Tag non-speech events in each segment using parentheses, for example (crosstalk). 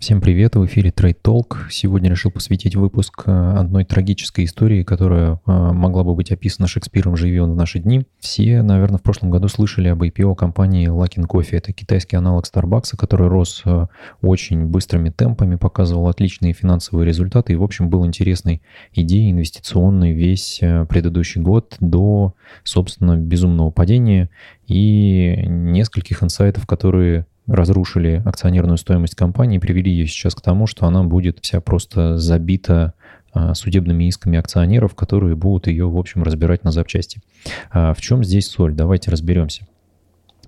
Всем привет, в эфире Trade Talk. Сегодня решил посвятить выпуск э, одной трагической истории, которая э, могла бы быть описана Шекспиром, живи он в наши дни. Все, наверное, в прошлом году слышали об IPO компании Luckin Coffee. Это китайский аналог Starbucks, который рос э, очень быстрыми темпами, показывал отличные финансовые результаты и, в общем, был интересной идеей инвестиционной весь предыдущий год до, собственно, безумного падения и нескольких инсайтов, которые разрушили акционерную стоимость компании и привели ее сейчас к тому, что она будет вся просто забита а, судебными исками акционеров, которые будут ее, в общем, разбирать на запчасти. А, в чем здесь соль? Давайте разберемся.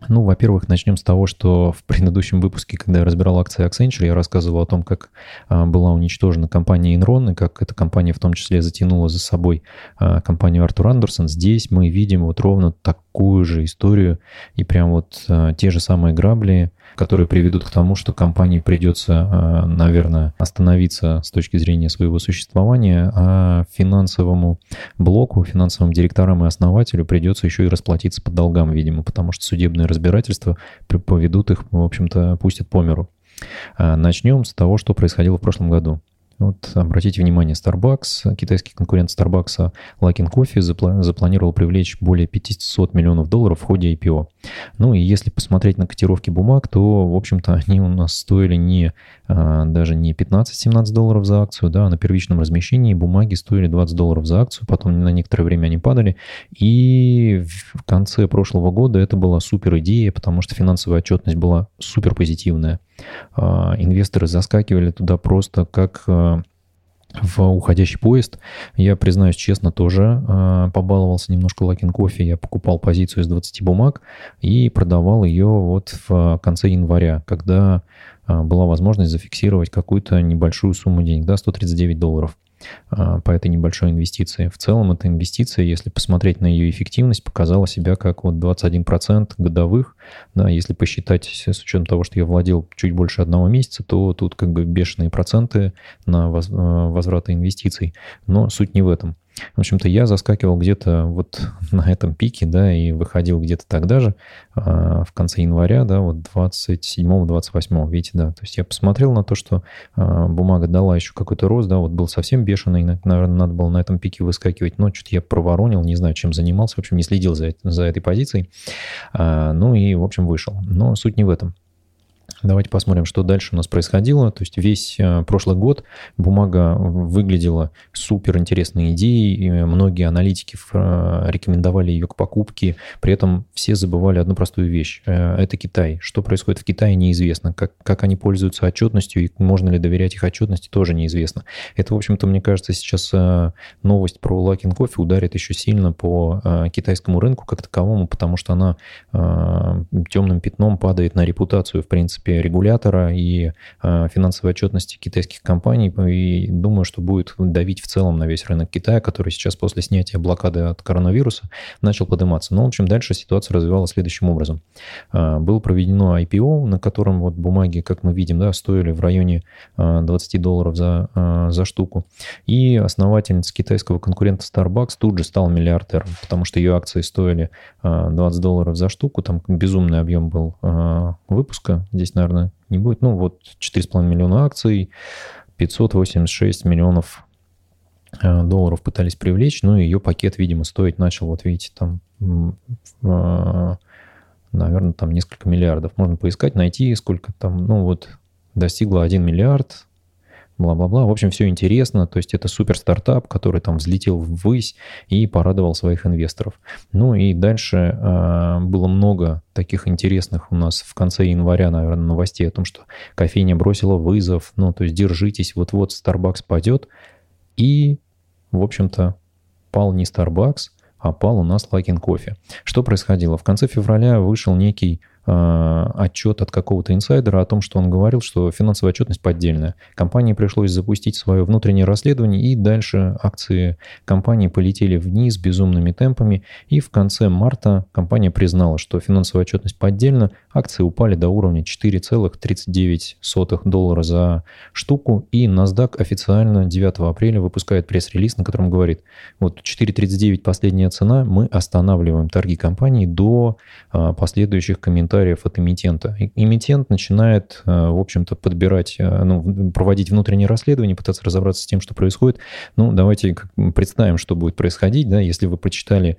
Ну, во-первых, начнем с того, что в предыдущем выпуске, когда я разбирал акции Accenture, я рассказывал о том, как а, была уничтожена компания Enron, и как эта компания в том числе затянула за собой а, компанию Артур Андерсон. Здесь мы видим вот ровно такую же историю и прям вот а, те же самые грабли, которые приведут к тому, что компании придется, наверное, остановиться с точки зрения своего существования, а финансовому блоку, финансовым директорам и основателю придется еще и расплатиться по долгам, видимо, потому что судебные разбирательства поведут их, в общем-то, пустят по миру. А, начнем с того, что происходило в прошлом году. Вот обратите внимание, Starbucks, китайский конкурент Starbucks, Luckin Coffee запла- запланировал привлечь более 500 миллионов долларов в ходе IPO. Ну и если посмотреть на котировки бумаг, то, в общем-то, (laughs) они у нас стоили не, а, даже не 15-17 долларов за акцию, да, а на первичном размещении бумаги стоили 20 долларов за акцию, потом на некоторое время они падали, и в конце прошлого года это была супер идея, потому что финансовая отчетность была супер позитивная. А, инвесторы заскакивали туда просто как а, в уходящий поезд. Я, признаюсь честно, тоже э, побаловался немножко Лакин кофе. Я покупал позицию из 20 бумаг и продавал ее вот в конце января, когда э, была возможность зафиксировать какую-то небольшую сумму денег, да, 139 долларов. По этой небольшой инвестиции. В целом эта инвестиция, если посмотреть на ее эффективность, показала себя как вот 21% годовых. Да, если посчитать с учетом того, что я владел чуть больше одного месяца, то тут как бы бешеные проценты на э, возврата инвестиций. Но суть не в этом. В общем-то, я заскакивал где-то вот (laughs) на этом пике, да, и выходил где-то тогда же, а, в конце января, да, вот 27-28, видите, да. То есть я посмотрел на то, что а, бумага дала еще какой-то рост, да, вот был совсем бешеный, наверное, надо было на этом пике выскакивать, но что-то я проворонил, не знаю, чем занимался, в общем, не следил за, за этой позицией. А, ну и, в общем, вышел. Но суть не в этом. Давайте посмотрим, что дальше у нас происходило. То есть весь э, прошлый год бумага выглядела супер интересной идеей. Многие аналитики э, рекомендовали ее к покупке. При этом все забывали одну простую вещь. Э, это Китай. Что происходит в Китае, неизвестно. Как, как они пользуются отчетностью и можно ли доверять их отчетности, тоже неизвестно. Это, в общем-то, мне кажется, сейчас новость про Лакин кофе ударит еще сильно по китайскому рынку как таковому, потому что она темным пятном падает на репутацию, в принципе, принципе, регулятора и э, финансовой отчетности китайских компаний. И думаю, что будет давить в целом на весь рынок Китая, который сейчас после снятия блокады от коронавируса начал подниматься. Но, в общем, дальше ситуация развивалась следующим образом. Э, было проведено IPO, на котором вот бумаги, как мы видим, да, стоили в районе 20 долларов за, за штуку. И основательница китайского конкурента Starbucks тут же стал миллиардером, потому что ее акции стоили 20 долларов за штуку, там безумный объем был выпуска, здесь, наверное, не будет. Ну, вот 4,5 миллиона акций, 586 миллионов э, долларов пытались привлечь, ну, ее пакет, видимо, стоить начал, вот видите, там, э, наверное, там несколько миллиардов. Можно поискать, найти, сколько там, ну, вот, достигло 1 миллиард, бла-бла-бла. В общем, все интересно. То есть это супер стартап, который там взлетел ввысь и порадовал своих инвесторов. Ну и дальше э, было много таких интересных у нас в конце января, наверное, новостей о том, что кофейня бросила вызов. Ну, то есть держитесь, вот-вот Starbucks пойдет. И, в общем-то, пал не Starbucks, а пал у нас Лакин кофе. Что происходило? В конце февраля вышел некий отчет от какого-то инсайдера о том, что он говорил, что финансовая отчетность поддельная. Компании пришлось запустить свое внутреннее расследование, и дальше акции компании полетели вниз безумными темпами, и в конце марта компания признала, что финансовая отчетность поддельна, акции упали до уровня 4,39 доллара за штуку, и NASDAQ официально 9 апреля выпускает пресс-релиз, на котором говорит, вот 4,39 последняя цена, мы останавливаем торги компании до а, последующих комментариев комментариев от эмитента. Эмитент начинает, в общем-то, подбирать, ну, проводить внутреннее расследование, пытаться разобраться с тем, что происходит. Ну, давайте представим, что будет происходить, да, если вы прочитали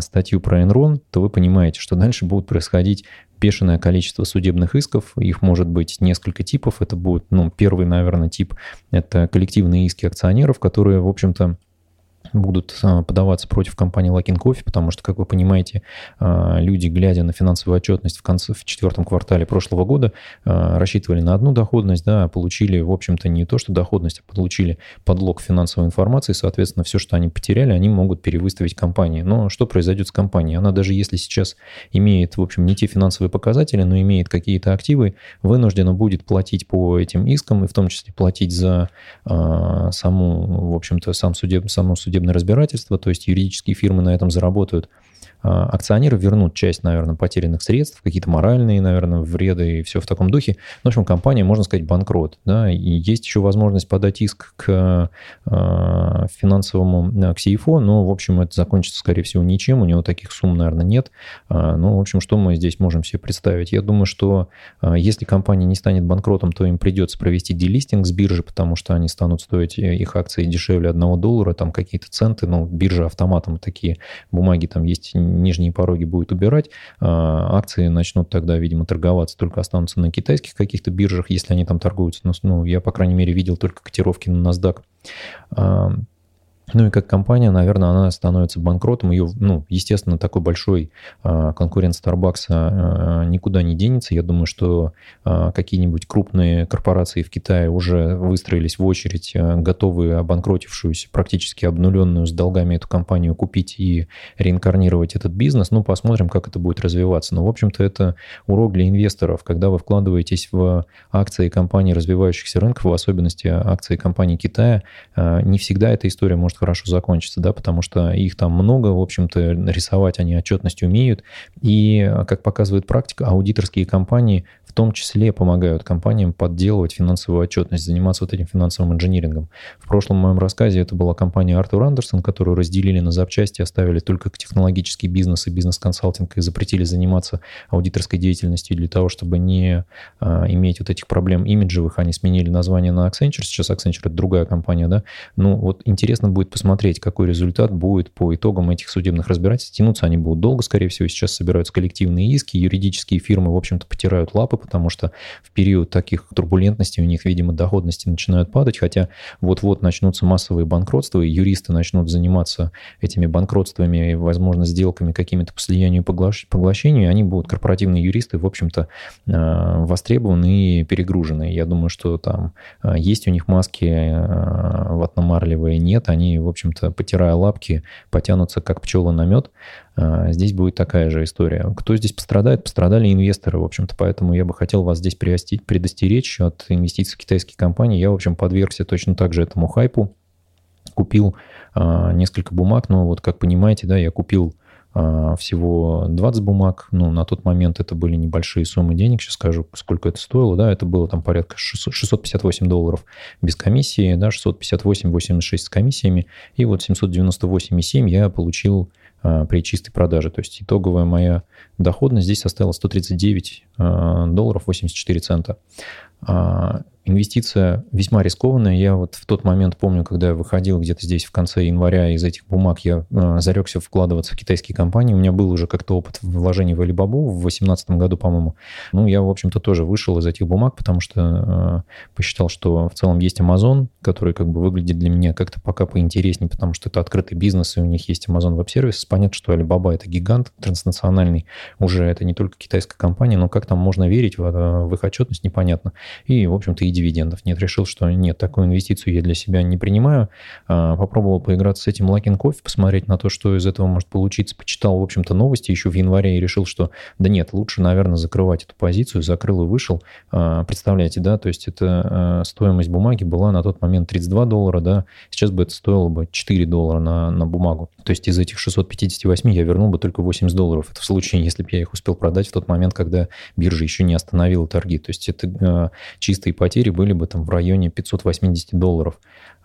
статью про Enron, то вы понимаете, что дальше будут происходить бешеное количество судебных исков, их может быть несколько типов. Это будет, ну, первый, наверное, тип – это коллективные иски акционеров, которые, в общем-то, будут а, подаваться против компании Luckin Coffee, потому что, как вы понимаете, а, люди, глядя на финансовую отчетность в конце, в четвертом квартале прошлого года, а, рассчитывали на одну доходность, да, получили, в общем-то, не то, что доходность, а получили подлог финансовой информации, соответственно, все, что они потеряли, они могут перевыставить компании. Но что произойдет с компанией? Она даже если сейчас имеет, в общем, не те финансовые показатели, но имеет какие-то активы, вынуждена будет платить по этим искам, и в том числе платить за саму, в общем-то, сам судеб, саму судебную судебное разбирательство, то есть юридические фирмы на этом заработают. А, акционеры вернут часть, наверное, потерянных средств, какие-то моральные, наверное, вреды и все в таком духе. Ну, в общем, компания, можно сказать, банкрот. Да? И есть еще возможность подать иск к а, финансовому, к CFO, но, в общем, это закончится, скорее всего, ничем. У него таких сумм, наверное, нет. А, ну, в общем, что мы здесь можем себе представить? Я думаю, что если компания не станет банкротом, то им придется провести делистинг с биржи, потому что они станут стоить э, их акции дешевле 1 доллара, там какие-то центы, ну, биржа автоматом такие бумаги там есть нижние пороги будет убирать, а, акции начнут тогда, видимо, торговаться, только останутся на китайских каких-то биржах, если они там торгуются. Но, ну, я, по крайней мере, видел только котировки на NASDAQ. Ну и как компания, наверное, она становится банкротом. Ее, ну, естественно, такой большой э, конкурент Starbucks э, никуда не денется. Я думаю, что какие-нибудь крупные корпорации в Китае уже выстроились в очередь, готовые обанкротившуюся, практически обнуленную с долгами эту компанию купить и реинкарнировать этот бизнес. Ну, посмотрим, как это будет развиваться. Но, в общем-то, это урок для инвесторов. Когда вы вкладываетесь в акции компаний развивающихся рынков, в особенности акции компаний Китая, не всегда эта история может хорошо закончится, да, потому что их там много, в общем-то, рисовать они отчетность умеют. И, как показывает практика, аудиторские компании в том числе помогают компаниям подделывать финансовую отчетность, заниматься вот этим финансовым инжинирингом. В прошлом моем рассказе это была компания Артур Андерсон, которую разделили на запчасти, оставили только технологический бизнес и бизнес-консалтинг и запретили заниматься аудиторской деятельностью для того, чтобы не а, иметь вот этих проблем имиджевых. Они сменили название на Accenture, сейчас Accenture это другая компания, да. Ну вот интересно будет посмотреть, какой результат будет по итогам этих судебных разбирательств. Тянуться они будут долго, скорее всего, сейчас собираются коллективные иски, юридические фирмы, в общем-то, потирают лапы, потому что в период таких турбулентностей у них, видимо, доходности начинают падать, хотя вот-вот начнутся массовые банкротства, и юристы начнут заниматься этими банкротствами, возможно, сделками какими-то по слиянию и поглощению, и они будут, корпоративные юристы, в общем-то, а, востребованы и перегружены. Я думаю, что там а, есть у них маски а, ватномарлевые, нет, они, в общем-то, потирая лапки, потянутся как пчелы на мед, а, здесь будет такая же история. Кто здесь пострадает? Пострадали инвесторы, в общем-то, поэтому я бы хотел вас здесь предостеречь от инвестиций в китайские компании. Я, в общем, подвергся точно так же этому хайпу. Купил а, несколько бумаг, но вот как понимаете, да, я купил всего 20 бумаг. Ну, на тот момент это были небольшие суммы денег. Сейчас скажу, сколько это стоило. Да, это было там порядка 600, 658 долларов без комиссии, да, 658,86 с комиссиями. И вот 798,7 я получил а, при чистой продаже. То есть итоговая моя доходность здесь составила 139 а, долларов 84 цента. А, инвестиция весьма рискованная. Я вот в тот момент помню, когда я выходил где-то здесь в конце января из этих бумаг, я э, зарекся вкладываться в китайские компании. У меня был уже как-то опыт вложений в Alibaba в 2018 году, по-моему. Ну, я, в общем-то, тоже вышел из этих бумаг, потому что э, посчитал, что в целом есть Amazon, который как бы выглядит для меня как-то пока поинтереснее, потому что это открытый бизнес, и у них есть Amazon Web Services. Понятно, что Alibaba это гигант транснациональный, уже это не только китайская компания, но как там можно верить в, в их отчетность, непонятно. И, в общем-то, и дивидендов нет. Решил, что нет, такую инвестицию я для себя не принимаю. А, попробовал поиграться с этим Лакин Кофе, посмотреть на то, что из этого может получиться. Почитал, в общем-то, новости еще в январе и решил, что да нет, лучше, наверное, закрывать эту позицию. Закрыл и вышел. А, представляете, да, то есть это а, стоимость бумаги была на тот момент 32 доллара, да, сейчас бы это стоило бы 4 доллара на, на бумагу. То есть из этих 658 я вернул бы только 80 долларов. Это в случае, если бы я их успел продать в тот момент, когда биржа еще не остановила торги. То есть это чистые потери потери были бы там в районе 580 долларов.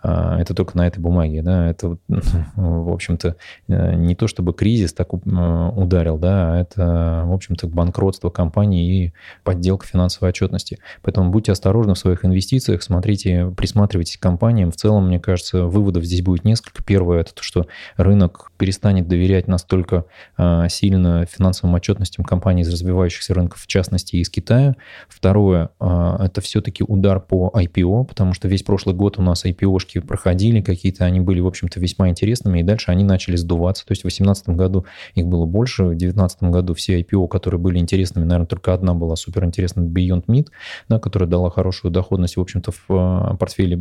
А, это только на этой бумаге, да, это, (laughs) в общем-то, э, не то чтобы кризис так ударил, да, а это, в общем-то, банкротство компании и подделка финансовой отчетности. Поэтому будьте осторожны в своих инвестициях, смотрите, присматривайтесь к компаниям. В целом, мне кажется, выводов здесь будет несколько. Первое, это то, что рынок перестанет доверять настолько а, сильно финансовым отчетностям компаний из развивающихся рынков, в частности, из Китая. Второе, это все-таки удар по IPO, потому что весь прошлый год у нас IPO-шки проходили какие-то, они были, в общем-то, весьма интересными, и дальше они начали сдуваться. То есть в 2018 году их было больше, в 2019 году все IPO, которые были интересными, наверное, только одна была суперинтересная, Beyond Meat, да, которая дала хорошую доходность, в общем-то, в а, портфеле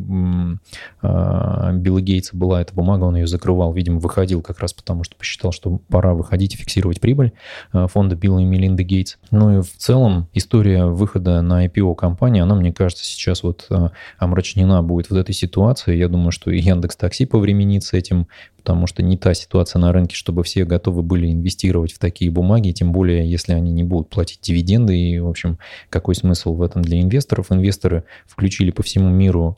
а, Билла Гейтса была эта бумага, он ее закрывал, видимо, выходил как раз потому, что посчитал, что пора выходить и фиксировать прибыль а, фонда Билла и Мелинды Гейтс. Ну и в целом история выхода на IPO компании, она, мне кажется, сейчас вот омрачнена будет вот этой ситуацией. Я думаю, что и Яндекс Такси повременит с этим, потому что не та ситуация на рынке, чтобы все готовы были инвестировать в такие бумаги, тем более, если они не будут платить дивиденды. И, в общем, какой смысл в этом для инвесторов? Инвесторы включили по всему миру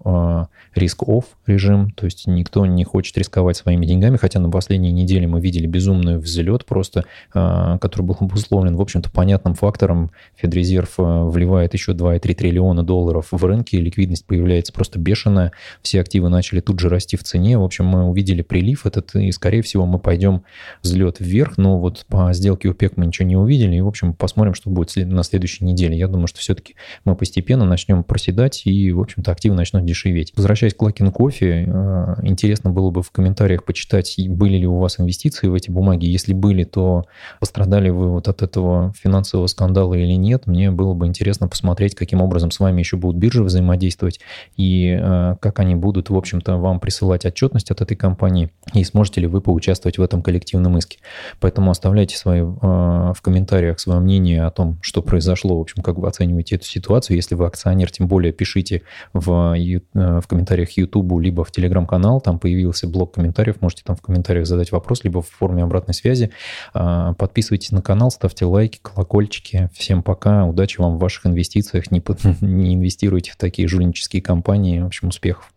риск-офф а, режим, то есть никто не хочет рисковать своими деньгами, хотя на последней неделе мы видели безумный взлет просто, а, который был обусловлен, в общем-то, понятным фактором. Федрезерв а, вливает еще 2,3 триллиона долларов в рынки, ликвидность появляется просто бешеная, все активы начали тут же расти в цене. В общем, мы увидели прилив, этот, и, скорее всего, мы пойдем взлет вверх, но вот по сделке УПЕК мы ничего не увидели, и, в общем, посмотрим, что будет на следующей неделе. Я думаю, что все-таки мы постепенно начнем проседать и, в общем-то, активы начнут дешеветь. Возвращаясь к Лакин Кофе, э, интересно было бы в комментариях почитать, были ли у вас инвестиции в эти бумаги. Если были, то пострадали вы вот от этого финансового скандала или нет. Мне было бы интересно посмотреть, каким образом с вами еще будут биржи взаимодействовать и э, как они будут, в общем-то, вам присылать отчетность от этой компании и сможете ли вы поучаствовать в этом коллективном иске. Поэтому оставляйте свои, э, в комментариях свое мнение о том, что произошло, в общем, как вы оцениваете эту ситуацию. Если вы акционер, тем более пишите в, э, в комментариях YouTube, либо в Telegram-канал, там появился блок комментариев, можете там в комментариях задать вопрос, либо в форме обратной связи. Э, подписывайтесь на канал, ставьте лайки, колокольчики. Всем пока, удачи вам в ваших инвестициях, не, (laughs) не инвестируйте в такие жульнические компании, в общем, успехов.